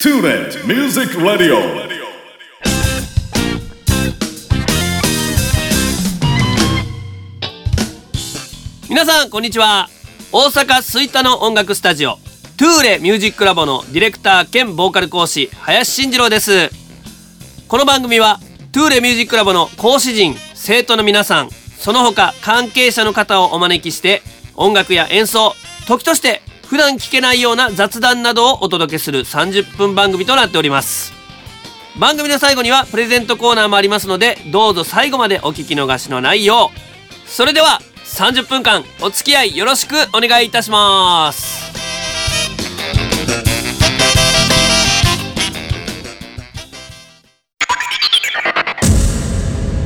Toure Music Radio 皆さんこんにちは。大阪吹田の音楽スタジオトゥーレミュージックラボのディレクター兼ボーカル講師林慎次郎です。この番組はトゥーレミュージックラボの講師陣生徒の皆さんその他関係者の方をお招きして音楽や演奏時として普段聞けないような雑談などをお届けする30分番組となっております。番組の最後にはプレゼントコーナーもありますのでどうぞ最後までお聞き逃しのないよう。それでは30分間お付き合いよろしくお願いいたします。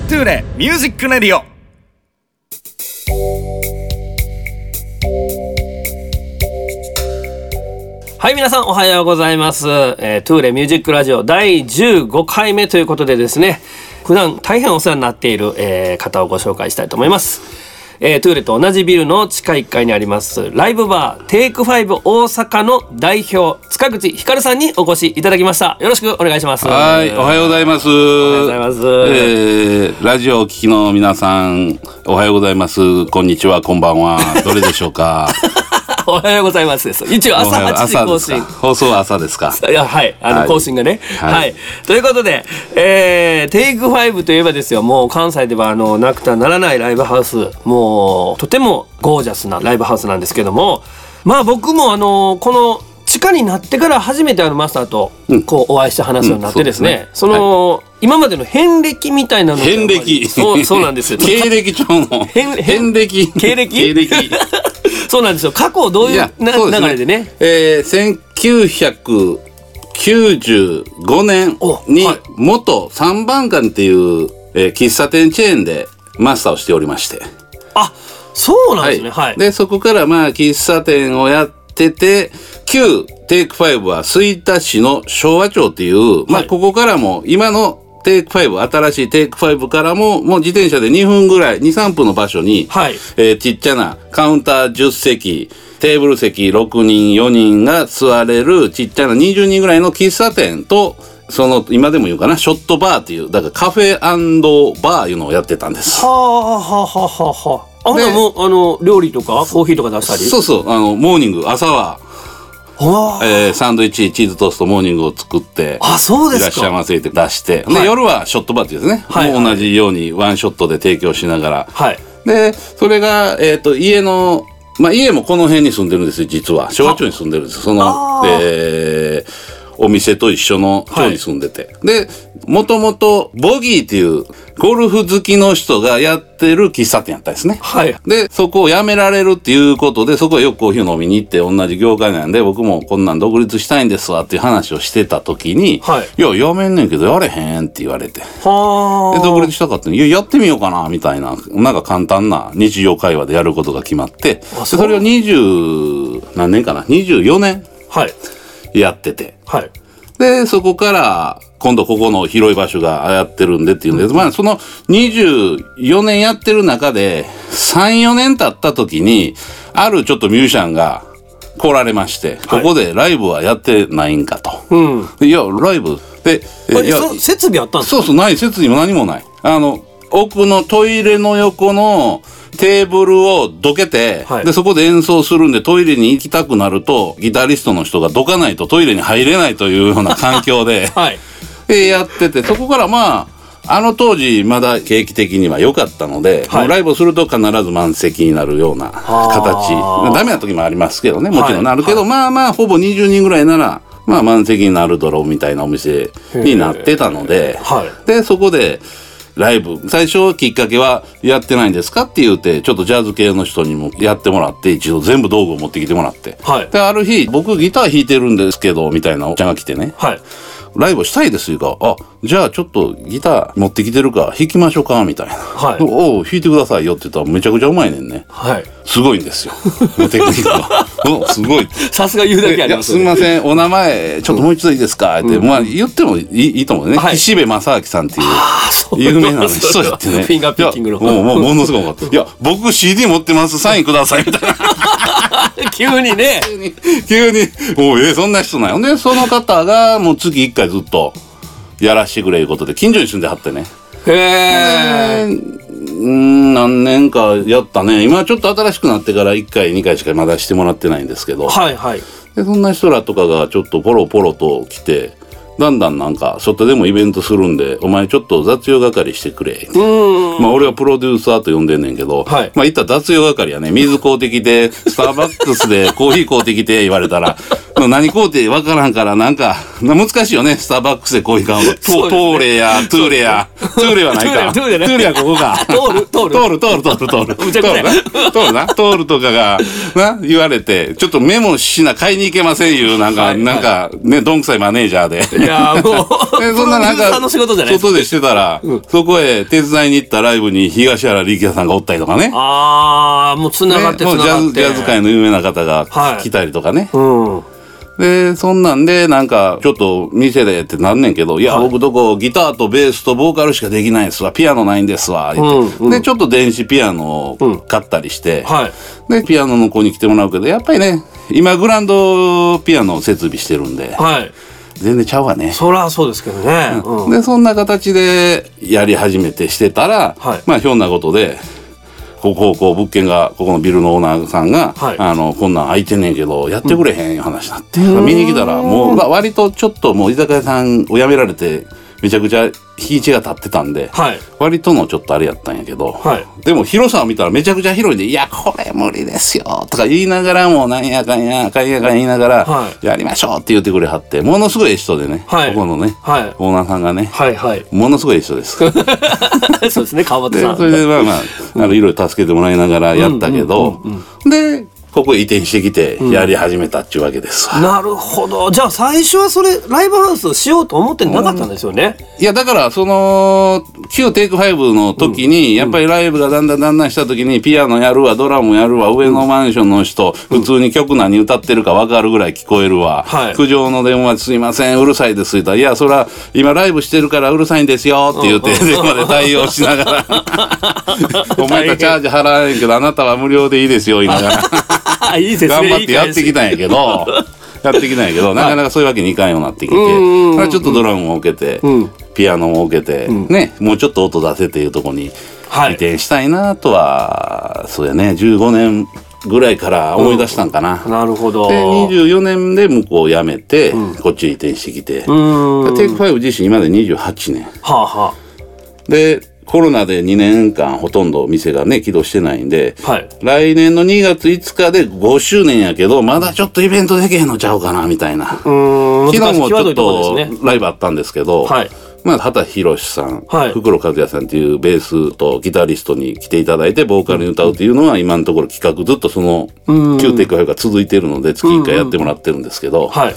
Toure Music Radio。はい皆さんおはようございます、えートゥーレミュージックラジオ第15回目ということでですね普段大変お世話になっている、えー方をご紹介したいと思いますえートゥーレと同じビルの地下1階にありますライブバーテイクファイブ大阪の代表塚口ひかるさんにお越しいただきましたよろしくお願いしますはい、おはようございます。おはようございますえーラジオをお聞きの皆さん、おはようございます。こんにちは、こんばんは。どれでしょうか。おはようございますです。一応朝おはよう8時更新。放送は朝ですか。いやはいあの、はい。更新がね。は、はい。いということで、えー、テイクファイブといえばですよ。もう関西ではあのなくてはならないライブハウス。もうとてもゴージャスなライブハウスなんですけども。まあ僕もあのこの地下になってから初めてあのマスターとうん。こうお会いして話すようになってですね,、うん。そうですね。その、今までの遍歴みたいなのが遍歴。そうそうなんですよ。経歴帳の。遍遍歴。経歴？経歴。そうなんですよ。過去どういうなそう流れでね。えー、1995年にはい。元三番館っていう、えー喫茶店チェーンでマスターをしておりまして。あそうなんですね。はい、で、そこからまあ、喫茶店をやってて、旧テイク5は吹田市の昭和町っていう、まあ、はい。ここからも、今のテイク5、新しいテイク5からも、もう自転車で2分ぐらい、2、3分の場所に、はいえーちっちゃなカウンター10席、テーブル席6人、4人が座れるちっちゃな20人ぐらいの喫茶店と、その、今でも言うかな、ショットバーっていう、だからカフェバーいうのをやってたんです。はあはあはあはあはあ。あ、ででもあの料理とかコーヒーとか出したり？そうそう、あの、モーニング、朝は。えーサンドイッチ、チーズトースト、モーニングを作って、あ、そうですか。いらっしゃいませって出して、はいで、夜はショットバーっていうですね、はい同じようにワンショットで提供しながら、はい。で、それが、えっ、と、家の、まあ、家もこの辺に住んでるんですよ、実は。昭和町に住んでるんです。そのえーお店と一緒の町に住んでて。で、もともと、ボギーっていう、ゴルフ好きの人がやってる喫茶店やったんですね。はい。で、そこを辞められるっていうことで、そこへよくコーヒーを飲みに行って、同じ業界なんで、僕もこんなん独立したいんですわっていう話をしてた時に、はいいや、辞めんねんけど、やれへんって言われて。はあ。で、独立したかったのに、いや、やってみようかな、みたいな、なんか簡単な日常会話でやることが決まって、でそうそれを20、何年かな、24年はい。やってて。はい。で、そこから、今度ここの広い場所がやってるんでっていうんで、まあその24年やってる中で、3、4年経った時に、あるちょっとミュージシャンが来られまして、ここでライブはやってないんかと。うん。でいや、ライブで、いや、設備あったんですか？そうそう、ない、設にも何もない。あの、奥のトイレの横のテーブルをどけて、はい。で、そこで演奏するんでトイレに行きたくなると、ギタリストの人がどかないとトイレに入れないというような環境で、はい。でやってて、そこからまあ、あの当時まだ景気的には良かったので、はい。ライブをすると必ず満席になるような形。ダメな時もありますけどね、もちろんなるけど、はい。まあまあ、ほぼ20人ぐらいなら、まあ満席になるだろうみたいなお店になってたので、はい。で、そこで、ライブ。最初きっかけは、やってないんですかって言うて、ちょっとジャズ系の人にもやってもらって、一度全部道具を持ってきてもらって。はいで、ある日、僕ギター弾いてるんですけど、みたいなおっちゃんが来てね、はい。ライブしたいですよか。あ、じゃあちょっとギター持ってきてるから弾きましょうか、みたいな。はい おお、弾いてくださいよって言ったらめちゃくちゃうまいねんね。はい。すごいんですよ。テクニックが。うんすごい。さすが言うだけありますすみません、お名前、ちょっともう一度いいですか？って、まあ言ってもいいいいと思うね。はい岸辺正明さんっていう。有名な人やってね。フィンガーピッキングの。もう、もう、ものすごかった。いや、僕 CD 持ってます、サインください、みたいな。急にね 急に、急に、もう、えそんな人なんよ。で、その方が、もう月1回ずっと、やらしてくれいうことで、近所に住んではってね。へえうん、何年かやったね。今ちょっと新しくなってから1回、2回しかまだしてもらってないんですけど。はいはいで、そんな人らとかがちょっとポロポロと来て、だんだんなんか、外でもイベントするんで、お前ちょっと雑用係してくれ。まあ俺はプロデューサーと呼んでんねんけど、はいまあ言ったら雑用係やね、水買うてきて、スターバックスでコーヒー買うてきて言われたら、何買うてわからんからなんか、な難しいよね、スターバックスでコーヒー買うの。トトーレや、トゥーレや、トゥーレはないか。トゥーレはここか。通る通る通る通る通る通る。むちゃくちゃ通るな。通るな。通るとかが、な、言われて、ちょっとメモしな、買いに行けませんいう、なんか、はいなんか、ね、どんくさいマネージャーで。いやーもうでそんななんか外でしてたら、そこへ手伝いに行ったライブに東原力也さんがおったりとかね。ああもうつながってつながって。ジャズ界の有名な方がはい来たりとかね。うん。で、そんなんで、なんか、ちょっと店でってなんねんけど、いや、はい。僕どこギターとベースとボーカルしかできないですわ、ピアノないんですわ、言って。うんうん。で、ちょっと電子ピアノを買ったりして、はい。で、ピアノの子に来てもらうけど、やっぱりね、今グランドピアノを設備してるんで、はい全然ちゃうわね。そりゃそうですけどね。うん。で、そんな形でやり始めてしてたら、はい。まあ、ひょんなことで、ここ、こう、物件が、ここのビルのオーナーさんが、はい。あの、こんなん空いてんねんけど、やってくれへん話になって、見に来たら、もう、まあ割とちょっともう居酒屋さんを辞められて、めちゃくちゃ日一が立ってたんで、はい。割とのちょっとあれやったんやけど、はい。でも広さを見たらめちゃくちゃ広いんで、いや、これ無理ですよとか言いながらも、なんやかんや、かんやかん言いながら、はやりましょうって言ってくれはって、ものすごい人でね、はい。ここのね、はい。オーナーさんがね、はい。はい。ものすごい人です。で そうですね川端さんそれでまあまあ、いろいろ助けてもらいながらやったけど、で、ここへ移転してきて、やり始めたっていうわけですわ。なるほど。じゃあ最初はそれライブハウスしようと思ってなかったんですよね。いや、だから、その、旧テイク5の時に、やっぱりライブがだんだんだんだんした時に、ピアノやるわ、ドラムやるわ、上のマンションの人、普通に曲何歌ってるか分かるぐらい聞こえるわ。はい。苦情の電話すいません、うるさいです、言ったら、いや、そら、今ライブしてるからうるさいんですよ、って言って、電話で対応しながら、お前たちチャージ払わないけど、あなたは無料でいいですよ、言いながら。あいいですね。頑張ってやってきたんやけど、やってきたんやけど、なかなかそういうわけにいかんようになってきて、ちょっとドラムも受けて、ピアノも受けて、ね、もうちょっと音出せっていうところに移はい。転したいなとは、そうやね、15年ぐらいから思い出したんかな。なるほど。で、24年で向こう辞めて、こっちに移転してきて、うん。テイク5自身今で28年。はあはで、コロナで2年間ほとんど店がね、起動してないんで、はい。来年の2月5日で5周年やけど、まだちょっとイベントできへんのちゃうかな、みたいな。うーん昨日もちょっとライブあったんですけど、はい。まあ、畑博さん、はい。袋和也さんっていうベースとギタリストに来ていただいて、ボーカルに歌うっていうのは、今のところ企画ずっとその、旧テイクが続いているので、月1回やってもらってるんですけど、はい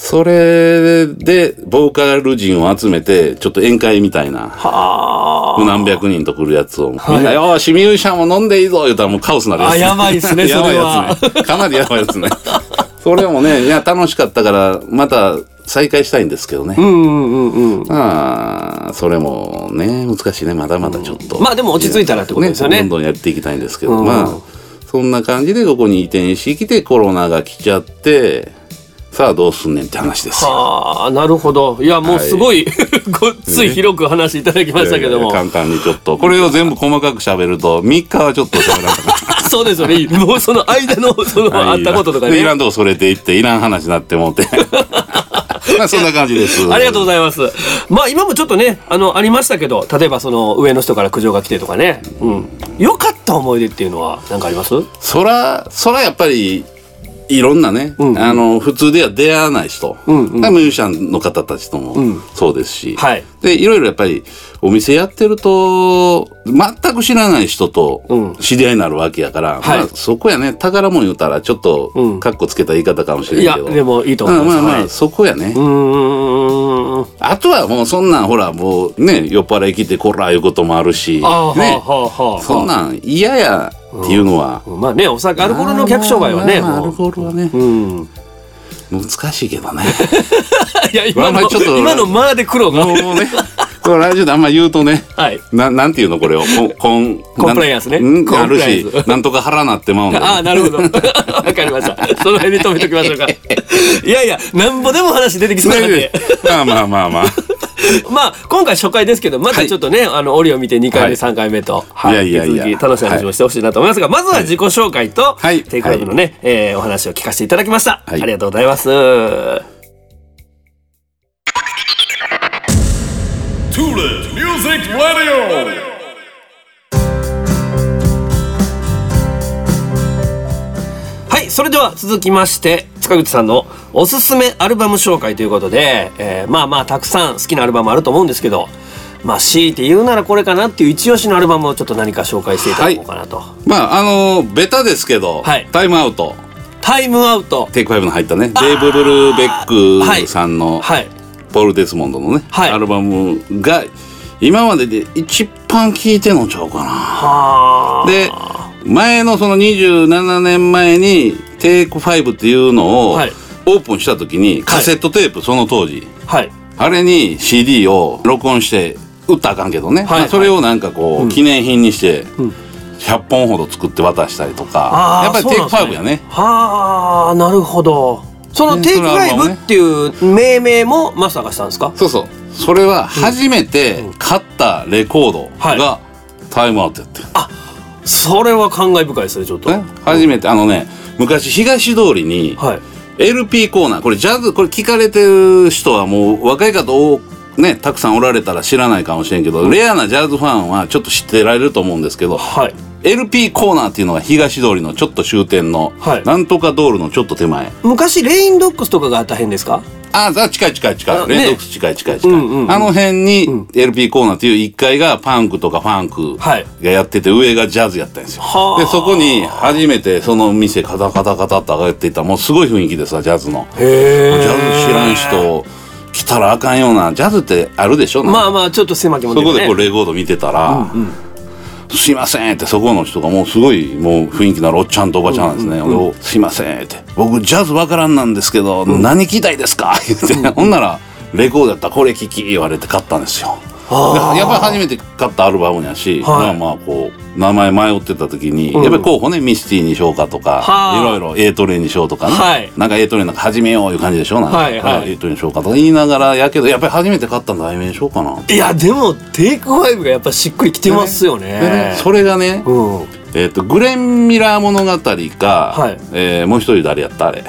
それで、ボーカル陣を集めて、ちょっと宴会みたいな、は何百人と来るやつを、みんな、よーし、ミュージシャンも飲んでいいぞ言うたらもうカオスになるやつ。あやばいっすね やばいやつね。かなりやばいやつね。それもね、いや、楽しかったから、また再開したいんですけどね。あうんうんうんうんまあ、それもね、難しいね。まだまだちょっと。まあでも落ち着いたらってことですよねどんどんやっていきたいんですけど、うんまあ、そんな感じでここに移転してきて、コロナが来ちゃって、さあどうすんねんって話ですよ。はあなるほどいやもうすごい、ごっつい広く話いただきましたけども、いやいや簡単にちょっと。これを全部細かく喋ると、3日はちょっと喋らなかった。そうですよねもうその間のそのあったこととかねでいらんとこそれていって、いらん話になってもうて。まあそんな感じです。ありがとうございます。まあ今もちょっとね、あの、ありましたけど、例えばその上の人から苦情が来てとかね、うん。良かった思い出っていうのは何かありますそら、そらやっぱり、いろんなね、うんうん。あの、普通では出会わない人、うんうん。ミュージシャンの方たちともうん。そうですし、はい。で、いろいろやっぱり、お店やってると、全く知らない人とうん。知り合いになるわけやから、はい。まあ、そこやね、宝物言うたら、ちょっとう、ん。カッコつけた言い方かもしれんけど。いやでもいいと思います。うんまあまあ、はい。そこやね。うーん。あとはもうそんなんほらもうね酔っ払い来てこらいうこともあるし。ね。はあ、はあ、はあ。そんなん嫌やっていうのは、まあね、お酒、アルコールの客商売はね、まあまあまあアルもコールはねう。うん。難しいけどね いや、今のまあまあちょっ、と今のまあで苦労が。もうねこれラジオであんま言うとね、はい。ななんていうのこれを？コンコンプライアンスね。うん？あるしなんとか腹なってまうんああなるほど。わかりました。その辺に止めときましょうか。いやいやなんぼでも話出てきそうなんで。まあまあまあまあ。まあ今回初回ですけどまたちょっとね、あの折を見て2回目、はい。3回目と、い。やいやいや。引き続き楽しい話をしてほしいなと思いますが、まずは自己紹介と、はい。テイクアウトのね、えーお話を聞かせていただきました、はい。ありがとうございます。Music Radio. はいそれでは続きまして塚口さんのおすすめアルバム紹介ということで、えーまあまあたくさん好きなアルバムあると思うんですけどまあ強いて言うならこれかなっていう一押しのアルバムをちょっと何か紹介していただこうかなと、まああのベタですけど、はい。タイムアウト。タイムアウト。テイクファイブの入ったねデーブ・ブルーベックさんの、はい。ポール・デスモンドのね、はい。アルバムが今までで一番聴いてんのちゃうかな。はあ。で前のその27年前にテイク5っていうのをオはい。ープンした時にカセットテープその当時。はい。あれに CD を録音して売ったらあかんけどね、はい。まあそれをなんかこう記念品にしてん。100本ほど作って渡したりとか。やっぱりテイクそうなんです5やね。はあなるほどそのねテイクそれはもうね。5っていう命名もマスターがしたんですか？そうそう。それは初めて買ったレコードがタイムアウトやってる、それは感慨深いですねちょっと、ね、初めて。あのね昔東通りにはい。LP コーナーこれジャズこれ聞かれてる人はもう若い方多ねたくさんおられたら知らないかもしれんけど、レアなジャズファンはちょっと知ってられると思うんですけどはい LP コーナーっていうのが東通りのちょっと終点の、はい。なんとか道路のちょっと手前。昔レインドックスとかがあった辺ですか？ああ近い近い近い。レッドオックス近い近い近い、うんうんうん。あの辺に LP コーナーっていう1階がパンクとかファンクはい。がやってて上がジャズやったんですよ、はあ。でそこに初めてその店カタカタカタって上がっていったもうすごい雰囲気でさジャズの。へえジャズ知らん人来たらあかんようなジャズってあるでしょ？まあまあちょっと狭きもんそこでこうねレコード見てたら「すいません」ってそこの人がもうすごいもう雰囲気のあるおっちゃんとおばちゃんなんですね「おすいません」って「僕ジャズわからんなんですけど、何聞きたいですか?」言って、ほんならレコードやったらこれ聞き言われて買ったんですよ。やっぱり初めて買ったアルバムやし、はい。まあまあこう名前迷ってた時に、ん。やっぱり候補ねミスティにしようかとか、はあ。いろいろ A トレインにしようとかね、はい。なんか A トレインなんか始めよういう感じでしょ？なんか、はいはい。A トレインにしようかとか言いながらやけどやっぱり初めて買ったんだ題名にしようかな。いやでもテイク5がやっぱしっくりきてますよね。でねそれがね、うん。えっとグレン・ミラー物語か、はい。えーもう一人誰やった？あれ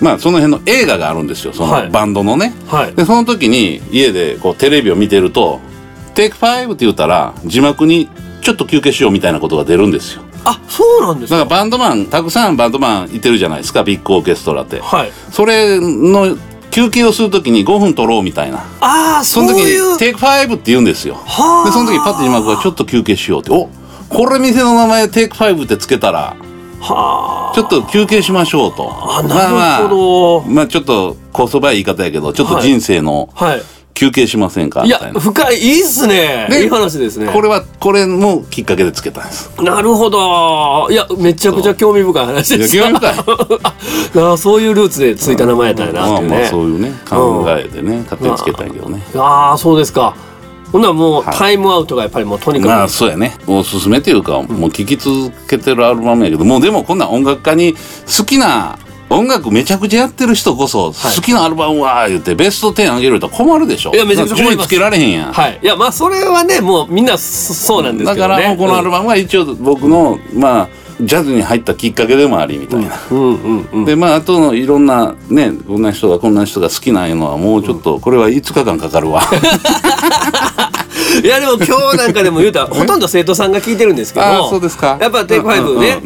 まあその辺の映画があるんですよ。そはい。のバンドのね、はい。でその時に家でこうテレビを見てると「テイク5」って言ったら字幕にちょっと休憩しようみたいなことが出るんですよ。あそうなんですか。だからバンドマンたくさんバンドマンいてるじゃないですかビッグオーケストラって。はい。それの休憩をする時に5分取ろうみたいな。ああその時に「テイク5」って言うんですよ。はあ。でその時パッと字幕が「ちょっと休憩しよう」って。おこれ店の名前「テイク5」ってつけたらはちょっと休憩しましょうと。あなるほど。まあまあ、まあちょっとこそばい言い方やけどちょっと人生のあはい。休憩しませんか？いやみたいな。深いいいっすね。でいい話ですね。これはこれもきっかけでつけたんです。なるほど。いやめちゃくちゃ興味深い話で興味深い。あそういうルーツでついた名前やったんやなまあまあっていうね。そういうね考えでね勝手につけたんやけどね。ああそうですかほんならもう、はい。タイムアウトがやっぱりもうとにかく、まあそうやね。おすすめっていうかもう聴き続けてるアルバムやけどもうでもこんな音楽家に好きな音楽めちゃくちゃやってる人こそ好きなアルバムは言ってベスト10あげると困るでしょ。いやめちゃくちゃ困りつけられへんやん。はい。いやまあそれはねもうみんなそそうなんですだけどね。からもうこのアルバムは一応僕のまあジャズに入ったきっかけでもありみたいな、うんうんうん。でまああとのいろんなねこんな人がこんな人が好きなのはもうちょっとこれは5日間かかるわ いやでも今日なんかでも言うたら ほとんど生徒さんが聞いてるんですけどあーそうですか。やっぱテイクファイブね,、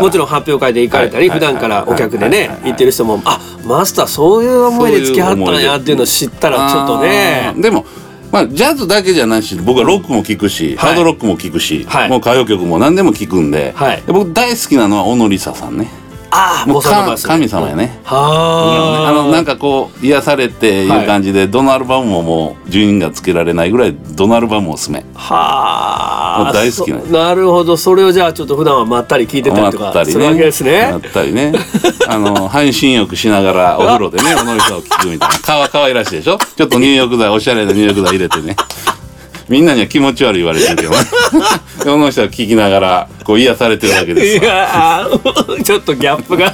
もちろん発表会で行かれたり、はい普段からお客ではいねはい。行ってる人もあマスターそういう思いで付き合ったんやっていうのを知ったらちょっとね。でもまあジャズだけじゃないし僕はロックも聴くし、はい。ハードロックも聴くし、はい。もう歌謡曲も何でも聴くんで,僕大好きなのは小野梨沙さんねああもう神様やね。はあのなんかこう癒されていう感じで、どのアルバムももう順位がつけられないぐらいどのアルバムもおすすめ。はあ。もう大好きなそなるほど。それをじゃあちょっと普段はまったり聞いてたりとかするわけですね。まったりね。あの半身浴しながらお風呂でね小野さんを聞くみたいな。かわかわいらしいでしょ？ちょっと入浴剤おしゃれな入浴剤入れてねみんなには気持ち悪い言われてるけど。ね小野人は聞きながらこう癒されてるわけですいやちょっとギャップが。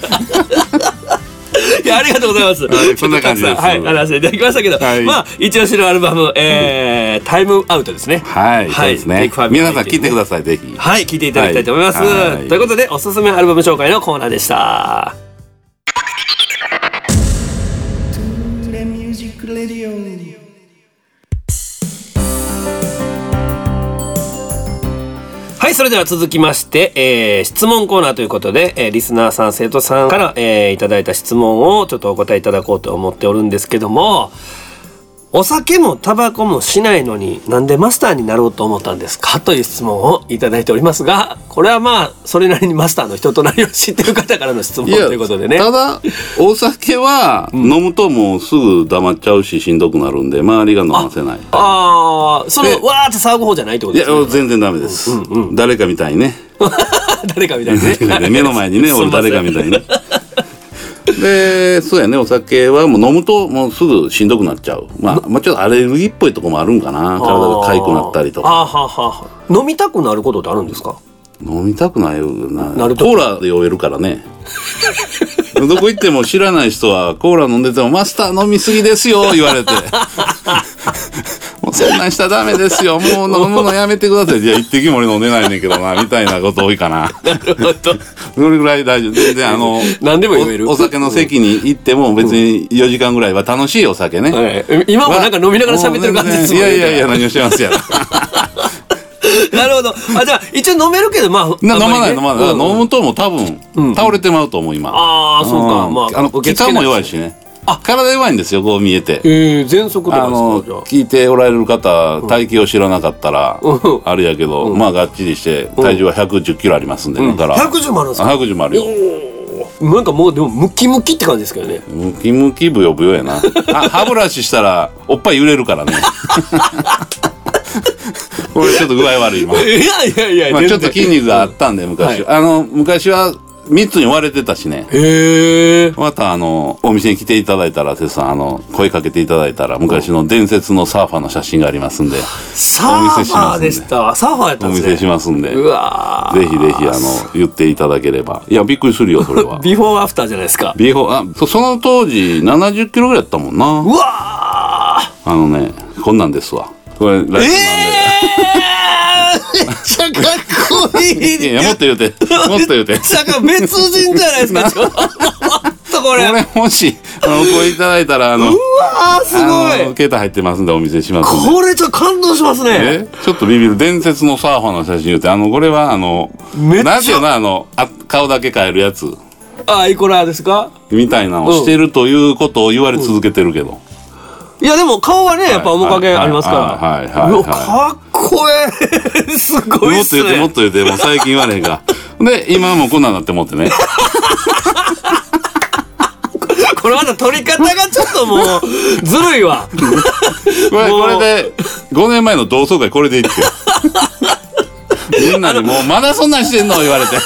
いやありがとうございます。はいそんな感じです。はい、話していただきましたけど、はい。まあ一押しのアルバム、えータイムアウトですね。はい、そうですね。皆さん聞いてくださいぜひ。はい、聞いていただきたいと思います。はい。はい。ということで、おすすめアルバム紹介のコーナーでした。い、それでは続きまして、えー質問コーナーということで、えーリスナーさん、生徒さんから、えーいただいた質問をちょっとお答えいただこうと思っておるんですけども、お酒もタバコもしないのになんでマスターになろうと思ったんですか？という質問をいただいておりますが、これはまあ、それなりにマスターの人となりを知ってる方からの質問いやということでね。ただお酒は飲むともうすぐ黙っちゃうししんどくなるんで周りが飲ませない。ああ、その、でわーって騒ぐ方じゃないってこといやですね。全然ダメです、誰かみたいにね。誰かみたいにね。目の前にね 俺誰かみたいにねでそうやねお酒はもう飲むともうすぐしんどくなっちゃう。まあ、まあ、ちょっとアレルギーっぽいとこもあるんかな。体が痒くなったりとか。あーはーは飲みたくなることってあるんですか？飲みたくないよな。なるとコーラで酔えるからね。どこ行っても知らない人はコーラ飲んでても「マスター飲みすぎですよ」言われて「も うそんなんしたらダメですよ。もう飲むのやめてください」いや一滴も俺飲んでないねんけどな。みたいなこと多いかな。なるほど。それぐらい大丈夫。全然あの何でも言える。おお酒の席に行っても別に4時間ぐらいは楽しいお酒ね、はい、今もなんか飲みながら喋ってる感じですもん。いやいやいや何をしてますやろ なるほど。あ、じゃあ、一応飲めるけど、まあ、な飲まない飲まない、うん。飲むともう多分、倒れてまうと思う今。ああ、そうか。ん。まあ、あの気管も弱いし。しね体弱いんですよこう見えて。ええ、喘息とかあの。聞いておられる方体型を知らなかったら、うん。あれやけど、まあがっちりして体重は110キロありますんで、だから。110もあるんですか？あ110もあるよ。なんかもう、でも、ムキムキって感じですけどね。ムキムキブヨブヨやな。あ歯ブラシしたらおっぱい揺れるからね。これちょっと具合悪い今、いやいやいや、まあ、ちょっと筋肉があったんで昔、はい。あの昔は3つに割れてたしね。へえ。またあのお店に来ていただいたらテツさんあの声かけていただいたら昔の伝説のサーファーの写真がありますんで。サーファーでした。サーファーやったんですね。お見せしますんで。うわー。ぜひぜひあの言っていただければ。いやびっくりするよそれは。ビフォーアフターじゃないですか。ビーフォーあそその当時70キロぐらいやったもんな。うわー。あのねこんなんですわ。これライブなんで、えー、ちゃかっこいい。いやもっと言うてもっと言うてさか別人じゃないですか。ちょっとこれ。これもしあのお声いただいたらあのうわーすごい。携帯入ってますんでお見せしますこれちょっと感動しますね。え？ちょっとビビる伝説のサーファーの写真言うてあのこれはあのなんていうの？あのあ顔だけ変えるやつあ、イコラですか？みたいなのをしてるということを言われ続けてるけど、いやでも顔はね、やっぱ面影ありますから。うわかっこええ。すごいっすもっと言ってもっね。と言ってもう最近言われへんがで今もうこんなんなって思ってね これまた撮り方がちょっともう、ずるいわ。これこれで5年前の同窓会これでいってよ みんなにもうまだそんなんしてんの？言われて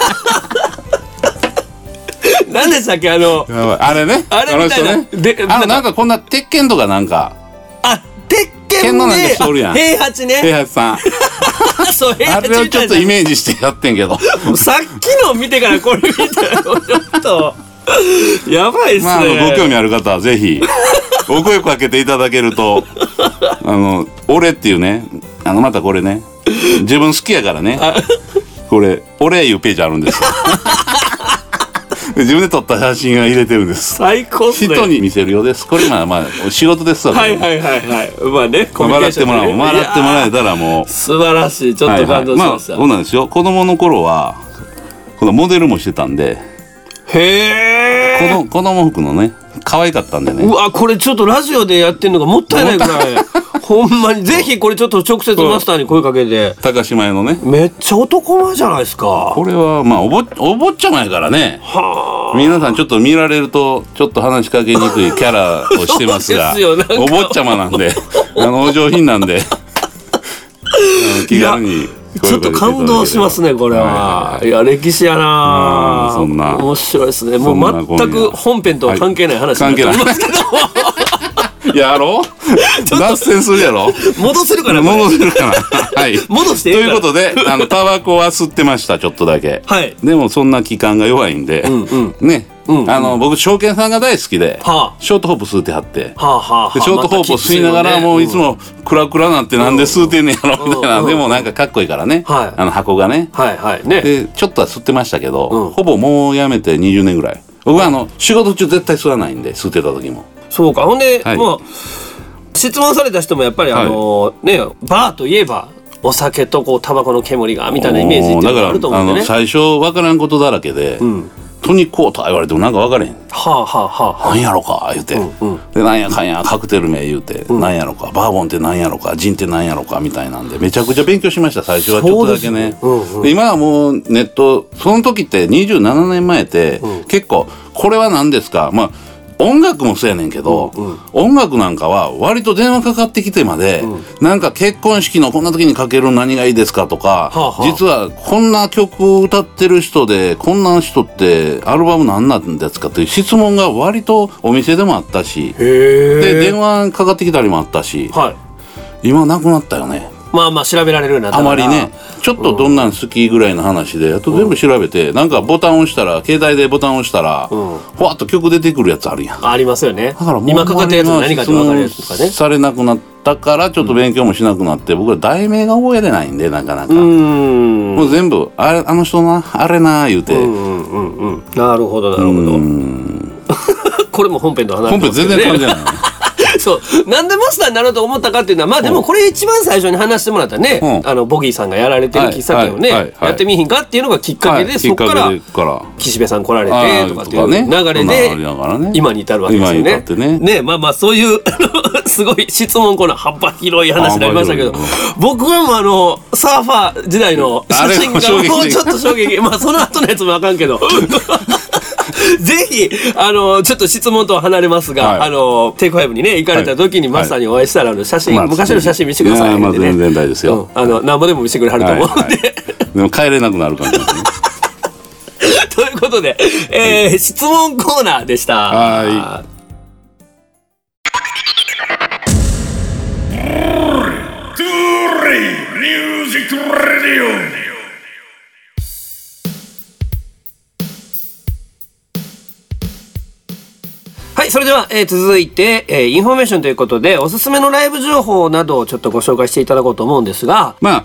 何でしたっけあの、あれね。あれみたいなこの人でねあのなんかこんな鉄拳とかなんか。あ、鉄拳剣のなんかで、人おるやん。あ平八ね。平八さん。そう、平八あれをちょっとイーメージしてやってんけど。ジ。さっきの見てからこれ見たら、ちょっと、やばいっすね。まあ、ご興味ある方はぜひお声かけていただけるとあの「俺」っていうねあのまたこれね自分好きやからね。これ「俺」いうページあるんですよ。で自分で撮った写真が入れてるんです最高っすね。人に見せるようですこれまあまあ仕事ですわはいはいはいはい。まあね、笑ってもらおう笑ってもらえたらもうー素晴らしい。ちょっと感動しまあました。そうなんですよ子供の頃はこのモデルもしてたんでへえ。子供服のね可愛かったんでね。うわ、これちょっとラジオでやってんのがもったいないぐらい。ほんまに。ぜひこれちょっと直接マスターに声かけて。高島屋のね。めっちゃ男前じゃないですか。これはまあおぼお坊ちゃまやからね。はあ。皆さんちょっと見られるとちょっと話しかけにくいキャラをしてますが お坊ちゃまなんであのお上品なんで。気軽にちょっと感動しますねこれは、い、や歴史やな。うんそんな。面白いですね。もう全く本編とは関係ない話はいになってすけど、やろ？う脱線するやろ？戻せるかな戻せるかな？はい。戻してということであのタバコは吸ってましたちょっとだけ。はい。でもそんな期間が弱いんで、ね、うん。あの僕証券さんが大好きで、はあ。ショートホープ吸ってはって、はあはあはあ。でショートホープを吸いながらもういつももクラクラなんてなんで吸うてんねやろみたいな、うん。でもなんかかっこいいからね、はい。あの箱がね。はいはい。ね。でちょっとは吸ってましたけど、うん。ほぼもうやめて20年ぐらい。僕はあの仕事中絶対吸わないんで吸ってた時も。そうか。ほんで、はい。まあ質問された人もやっぱりあの、ねバーといえばお酒とこうタバコの煙がみたいなイメージっていうのがあると思うんでね。だからあの最初分からんことだらけで、んトニックコート言われてもなんか分からへん。はあはあはあなんやろか言うて、うんでなんやかんやカクテル名言うて、なんやろかバーボンってなんやろかジンってなんやろかみたいなんでめちゃくちゃ勉強しました最初は。ちょっとだけね。ねうんうん。で今はもうネットその時って27年前って、結構これは何ですか？まあ音楽もそうやねんけど、音楽なんかは割と電話かかってきてまで、なんか結婚式のこんな時にかける何がいいですかとか、はあはあ。実はこんな曲を歌ってる人でこんな人ってアルバム何なんですかっていう質問が割とお店でもあったしで電話かかってきたりもあったしはい。今なくなったよねまあまあ調べられるようになったあまりね。ちょっとどんなん好きぐらいの話であと全部調べてなんかボタン押したら携帯でボタン押したらふわっと曲出てくるやつあるやん。ありますよね。だからもう今かかってるやつ何かって分かるやつとかね。されなくなったからちょっと勉強もしなくなって僕は題名が覚えれないんでなかなか。もう全部あれあの人なあれな言うて。うんうんうんなるほどなるほど。これも本編と離れ本編てますけどね。全然関係ない そう。なんでマスターになろうと思ったかっていうのはまあでもこれ一番最初に話してもらったね、うん。あのボギーさんがやられてる喫茶店をね、はいはいはい。はいやってみひんかっていうのがきっかけで、はいそこから岸辺さん来られあてーとかっていう流れそんなのありながらね。で今に至るわけですよね。今に至ってね。まあまあそういうあの すごい質問コーナー幅広い話になりましたけど僕はもうあのサーファー時代の写真がもうちょっと衝撃。まあその後のやつもあかんけど。ぜひあのちょっと質問とは離れますが、はい。あのテイクファイブにね行かれた時にはい。マスターにお会いしたらあの写真、まあ昔の写真見せてくださいいやまあってね全然大丈夫ですよ。うん。あのなんぼでも見せてくれはると思うんで、はい。はいでも帰れなくなるかもしれないね。ということで、えー質問コーナーでした。は Toure Music Radio. い、それでは、えー続いて、えーインフォメーションということで、おすすめのライブ情報などをちょっとご紹介していただこうと思うんですが、まあ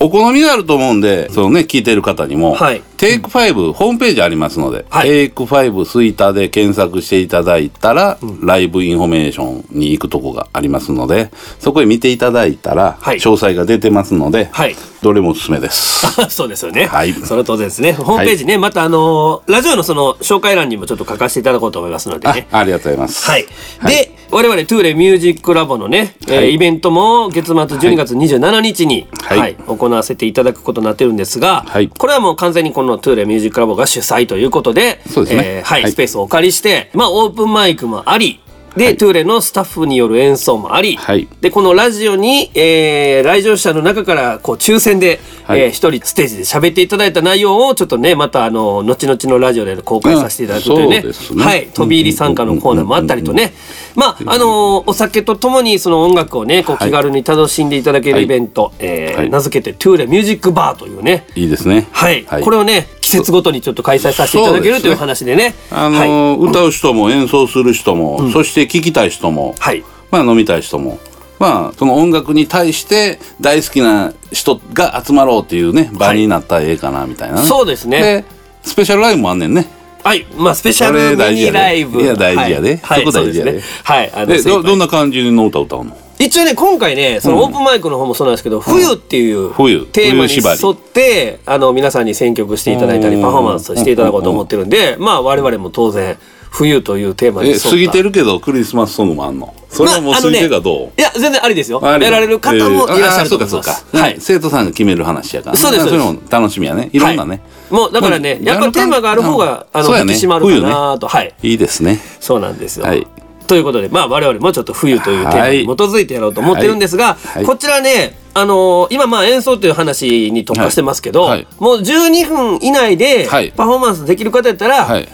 お好みがあると思うんで、そのね、聞いてる方にも、はいテイク5、ホームページありますので、はいテイク5スイーターで検索していただいたら、ライブインフォメーションに行くとこがありますので、そこへ見ていただいたら、はい詳細が出てますので、はいどれもおすすめです。そうですよね。はいその当然ですね。ホームページね、またあのーラジオのその紹介欄にもちょっと書かせていただこうと思いますのであね。ありがとうございます。はい。はいで、我々トゥーレミュージックラボのね、えーはい。イベントも月末12月27日に、ははいい行わせていただくことになってるんですが、はい。これはもう完全にこのトゥーレミュージックラボが主催ということで、そうですね。えーはい、はい。スペースをお借りして、まあオープンマイクもあり、で、はい。トゥーレのスタッフによる演奏もあり、はい。でこのラジオに、えー来場者の中からこう抽選で、はい。えー一人ステージで喋っていただいた内容をちょっとねまたあの後々のラジオで公開させていただくというね,、うねはい。飛び入り参加のコーナーもあったりとね。まああのお酒とともにその音楽をねこうはい。気軽に楽しんでいただけるイベント、えーはい。名付けて「トゥーレミュージックバー」というね。いいですね。はい、これをね季節ごとにちょっと開催させていただけるという話でね。あのー歌う人も演奏する人も、そして聴きたい人も、はい。まあ飲みたい人も、まあその音楽に対して大好きな人が集まろうっていうね場になったらええかなみたいな、ね。そうですね。でスペシャルライブもあんねんね。はい、まあスペシャルミニライブ。いや大事やで。はい、そこ大事やで。はい。どどんな感じの歌歌うの？一応ね今回ねそのオープンマイクの方もそうなんですけど、冬っていう冬。テーマに沿ってあの皆さんに選曲していただいたりうん。パフォーマンスしていただこうと思ってるんでまあ我々も当然冬というテーマに沿った。え過ぎてるけどクリスマスソングもあんの？それはもう過ぎてかど。う、いや全然ありですよ。やられる方もいらっしゃると思います、はい。生徒さんが決める話やからそうですまあそれも楽しみやね。い。ろんなね、もうだからね、まあやっぱりテーマがある方が、あの、ね引き締まるかなと、はい。いいですね。そうなんですよ。はいということで、まあ我々もちょっと冬というテーマに基づいてやろうと思ってるんですが、はい。はい。こちらね、あのー今まあ演奏という話に特化してますけど、はい。はい。もう12分以内ではい。パフォーマンスできる方やったら、はい。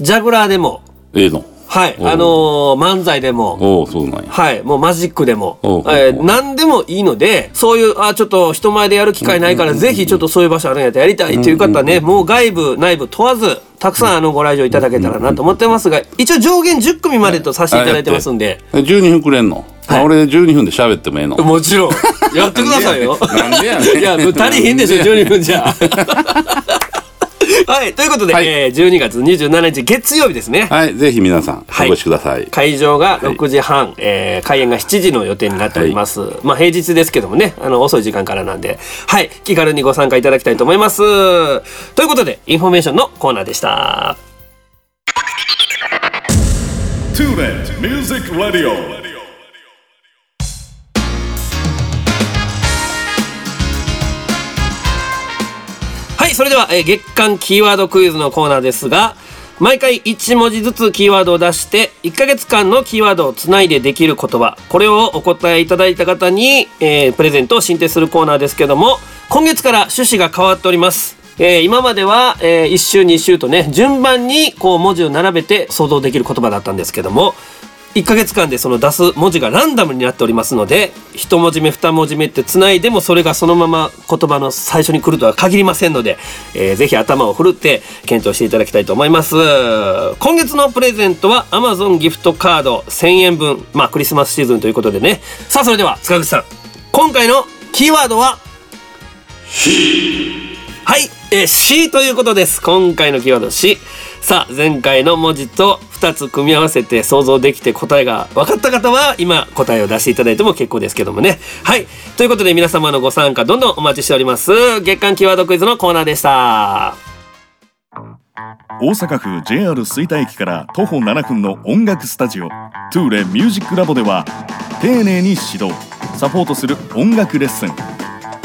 ジャグラーでも、ええのはい、あのー漫才でも、はい、もうマジックでも、えー何でもいいので、そういう、あ、ちょっと人前でやる機会ないから、ぜひちょっとそういう場所あるんやったらやりたいっていう方はね、もう外部、内部問わず、たくさんあのご来場いただけたらなと思ってますが、一応上限10組までとさせていただいてますんで、え12分くれんの、はい。あ俺12分で喋ってもええの？もちろん、やってくださいよ。なんでやねん。いや、足りひんでしょ、12分じゃ。はい、ということで、はいえー12月27日月曜日ですね。はいぜひ皆さんはいお越しください、開場が6時半、えー開演が7時の予定になっております。まあ平日ですけどもね、あの遅い時間からなんで、はい、気軽にご参加いただきたいと思います。ということで、インフォメーションのコーナーでした。それでは、えー月間キーワードクイズのコーナーですが、毎回1文字ずつキーワードを出して、1ヶ月間のキーワードをつないでできる言葉、これをお答えいただいた方に、えープレゼントを進呈するコーナーですけども、今月から趣旨が変わっております。えー今までは、え1週2週とね順番にこう文字を並べて想像できる言葉だったんですけども1ヶ月間でその出す文字がランダムになっておりますので1文字目2文字目ってつないでもそれがそのまま言葉の最初に来るとは限りませんので、えーぜひ頭を振るって検討していただきたいと思います。今月のプレゼントは Amazon ギフトカード1000円分まあクリスマスシーズンということでね。さあそれでは塚口さん。今回のキーワードは？はい、えー、C ということです。今回のキーワード C。さあ、前回の文字と2つ組み合わせて想像できて答えが分かった方は今答えを出していただいても結構ですけどもね。はい。ということで皆様のご参加どんどんお待ちしております。月間キーワードクイズのコーナーでした。大阪府 JR 吹田駅から徒歩7分の音楽スタジオトゥーレミュージックラボでは丁寧に指導サポートする音楽レッスン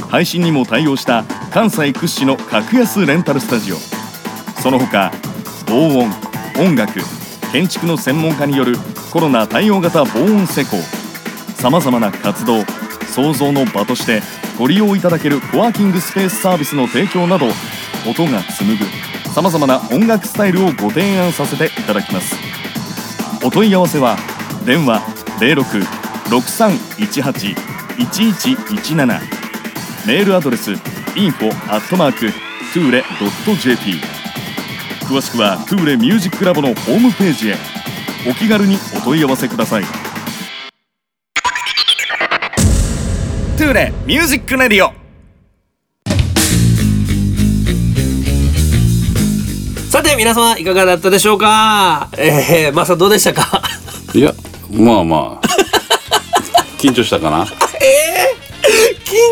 配信にも対応した関西屈指の格安レンタルスタジオその他防音音楽建築の専門家によるコロナ対応型防音施工。さまざまな活動創造の場としてご利用いただけるコワーキングスペースサービスの提供など音が紡ぐさまざまな音楽スタイルをご提案させていただきます。お問い合わせは電話0663181117メールアドレス info tule.jp 詳しくはトゥーレミュージックラボのホームページへ。お気軽にお問い合わせください。トゥーレミュージックレディオさて皆様いかがだったでしょうか？えー、マサどうでしたか？いやまあまあ。緊張したかな？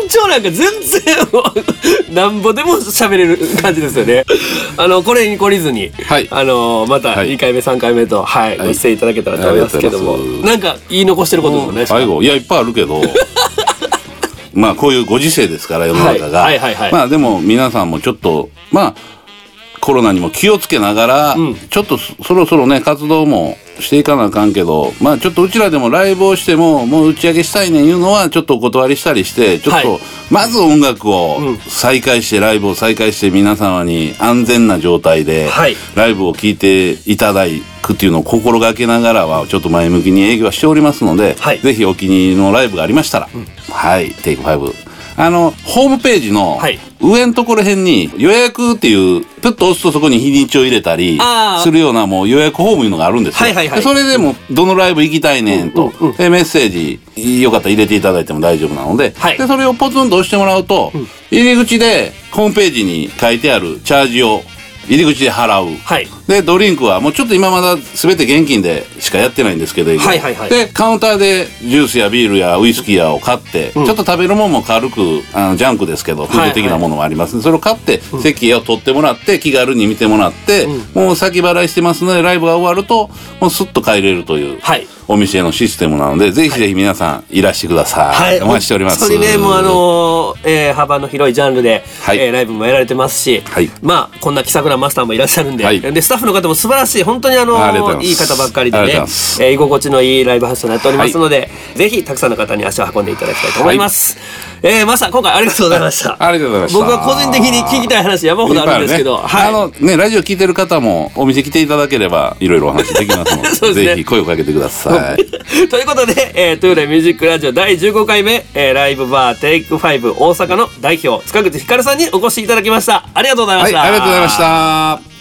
緊張なんか全然なんぼでも喋れる感じですよね。あのこれに懲りずに、はい。あのまたはい。2回目3回目とはい、はい。ご出演いただけたらと思いますけども。なんか言い残してることでもないですか？最後。いやいっぱいあるけど。まあこういうご時世ですから世の中が、まあでも皆さんもちょっとまあコロナにも気をつけながら、ん。ちょっとそそろそろね活動もしていかなあかんけどまあちょっとうちらでもライブをしてももう打ち上げしたいねんいうのはちょっとお断りしたりしてちょっと、はい。まず音楽をうん。再開して、ライブを再開して皆様に安全な状態で、はい。ライブを聴いていただくっていうのを心がけながらはちょっと前向きに営業はしておりますので、はい。ぜひお気に入りのライブがありましたら、はい。テイク5あのホームページのはい。上のところ辺に予約っていうプッと押すとそこに日にちを入れたりするようなもう予約フォームいうのがあるんですよ、はいはいはい。でそれでもどのライブ行きたいねんと、うんうんでメッセージよかったら入れていただいても大丈夫なので,、はい。でそれをポツンと押してもらうと、入り口でホームページに書いてあるチャージを入り口で払う。はい。で、ドリンクはもうちょっと今まだ全て現金でしかやってないんですけど、はいはいはい。で、カウンターでジュースやビールやウイスキーやを買って、ちょっと食べるものも軽く、あのジャンクですけど、フード的なものもあります、それを買って、席を取ってもらって、気軽に見てもらって、もう先払いしてますので、ライブが終わると、もうスッと帰れるという。はいお店のシステムなので、ぜひぜひ皆さんいらしてください。お待ちしております。本当にね、もうあのーえー幅の広いジャンルで、はい。えーライブもやられてますし、はい。まあ、こんな気さくなマスターもいらっしゃるんで、はい。で、スタッフの方も素晴らしい、本当にあのーいいい方ばっかりでねえー居心地のいいライブハウスとなっておりますので、ぜひたくさんの方に足を運んでいただきたいと思います。えーマスター、今回ありがとうございました。ありがとうございました僕は個人的に聞きたい話山ほどあるんですけど、ねはい。あのね、ラジオ聞いてる方もお店来ていただければいろいろお話できますので ですねぜひ声をかけてください。ということで、えー、トゥーレミュージックラジオ第15回目、えーライブバーテイク5大阪の代表塚口ひかるさんにお越しいただきましたありがとうございまはい、した、ありがとうございました。